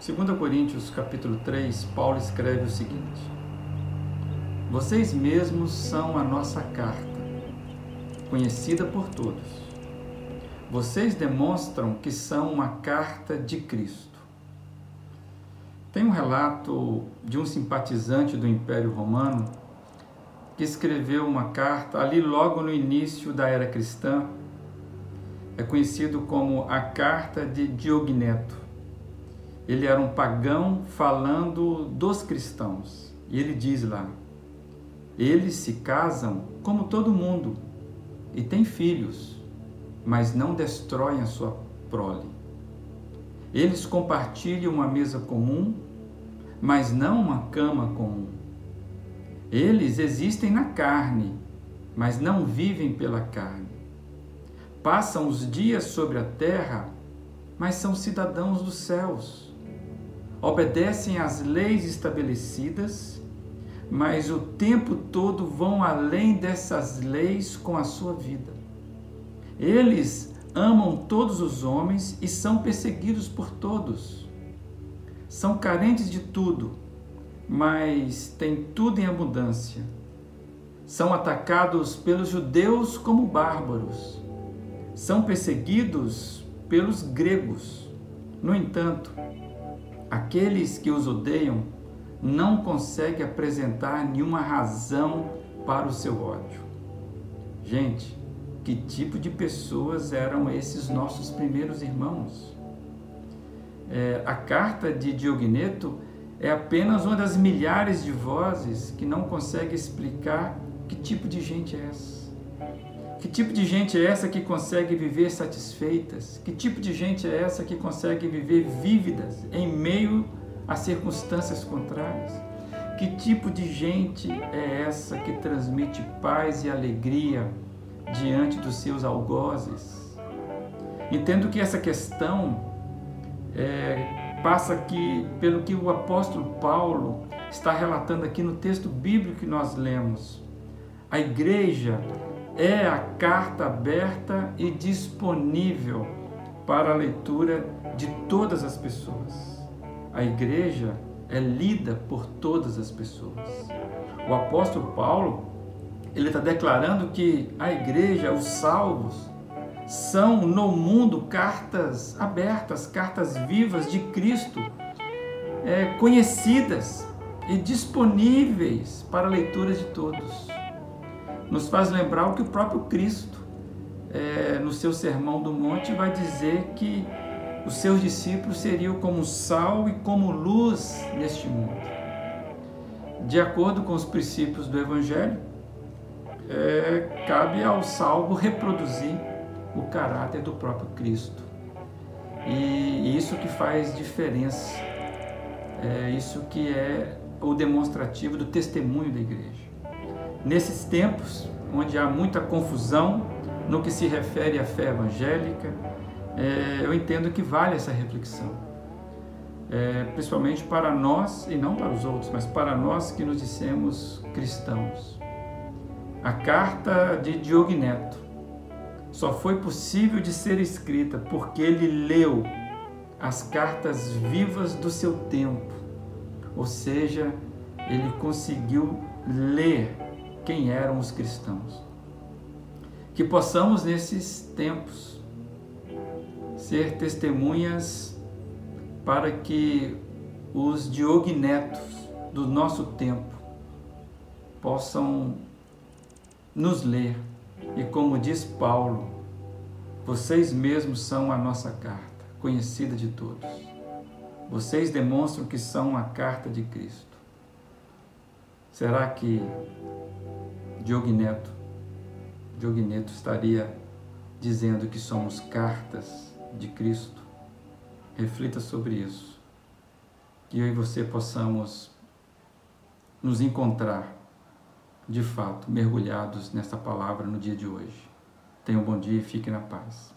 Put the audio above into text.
2 Coríntios capítulo 3, Paulo escreve o seguinte: Vocês mesmos são a nossa carta, conhecida por todos. Vocês demonstram que são uma carta de Cristo. Tem um relato de um simpatizante do Império Romano que escreveu uma carta ali logo no início da era cristã. É conhecido como a Carta de Diogneto. Ele era um pagão falando dos cristãos. E ele diz lá: Eles se casam como todo mundo e têm filhos, mas não destroem a sua prole. Eles compartilham uma mesa comum, mas não uma cama comum. Eles existem na carne, mas não vivem pela carne. Passam os dias sobre a terra, mas são cidadãos dos céus. Obedecem às leis estabelecidas, mas o tempo todo vão além dessas leis com a sua vida. Eles amam todos os homens e são perseguidos por todos. São carentes de tudo mas têm tudo em abundância. São atacados pelos judeus como bárbaros. São perseguidos pelos gregos. No entanto, aqueles que os odeiam não conseguem apresentar nenhuma razão para o seu ódio. Gente, que tipo de pessoas eram esses nossos primeiros irmãos? É, a carta de Diogneto é apenas uma das milhares de vozes que não consegue explicar que tipo de gente é essa. Que tipo de gente é essa que consegue viver satisfeitas? Que tipo de gente é essa que consegue viver vívidas em meio a circunstâncias contrárias? Que tipo de gente é essa que transmite paz e alegria diante dos seus algozes? Entendo que essa questão é, passa pelo que o apóstolo Paulo está relatando aqui no texto bíblico que nós lemos. A igreja é a carta aberta e disponível para a leitura de todas as pessoas. A igreja é lida por todas as pessoas. O apóstolo Paulo, ele está declarando que a igreja, os salvos, são no mundo cartas abertas, cartas vivas de Cristo, é, conhecidas e disponíveis para a leitura de todos. Nos faz lembrar o que o próprio Cristo, é, no seu Sermão do Monte, vai dizer que os seus discípulos seriam como sal e como luz neste mundo. De acordo com os princípios do Evangelho, é, cabe ao salvo reproduzir o caráter do próprio Cristo. E isso que faz diferença, é isso que é o demonstrativo do testemunho da igreja. Nesses tempos, onde há muita confusão no que se refere à fé evangélica, é, eu entendo que vale essa reflexão. É, principalmente para nós, e não para os outros, mas para nós que nos dissemos cristãos. A carta de Diogneto só foi possível de ser escrita porque ele leu as cartas vivas do seu tempo, ou seja, ele conseguiu ler quem eram os cristãos. Que possamos nesses tempos ser testemunhas para que os diognetos do nosso tempo possam nos ler e como diz Paulo, vocês mesmos são a nossa carta, conhecida de todos. Vocês demonstram que são a carta de Cristo. Será que Diogneto, Diogneto estaria dizendo que somos cartas de Cristo? Reflita sobre isso. Que eu e você possamos nos encontrar de fato, mergulhados nessa palavra no dia de hoje. Tenha um bom dia e fique na paz.